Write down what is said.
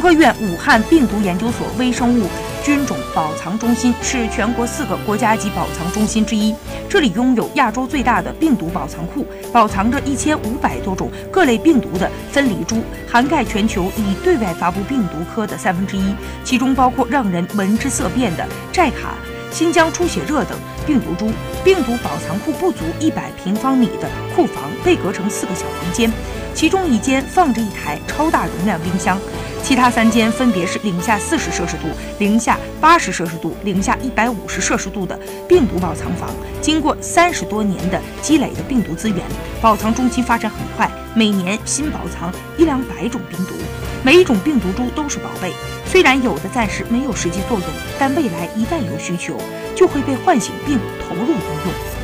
中科院武汉病毒研究所微生物菌种保藏中心是全国四个国家级保藏中心之一，这里拥有亚洲最大的病毒保藏库，保藏着一千五百多种各类病毒的分离株，涵盖全球已对外发布病毒科的三分之一，其中包括让人闻之色变的寨卡。新疆出血热等病毒株，病毒保藏库不足一百平方米的库房被隔成四个小房间，其中一间放着一台超大容量冰箱，其他三间分别是零下四十摄氏度、零下八十摄氏度、零下一百五十摄氏度的病毒保藏房。经过三十多年的积累的病毒资源，保藏中心发展很快，每年新保藏一两百种病毒。每一种病毒株都是宝贝，虽然有的暂时没有实际作用，但未来一旦有需求，就会被唤醒并投入应用。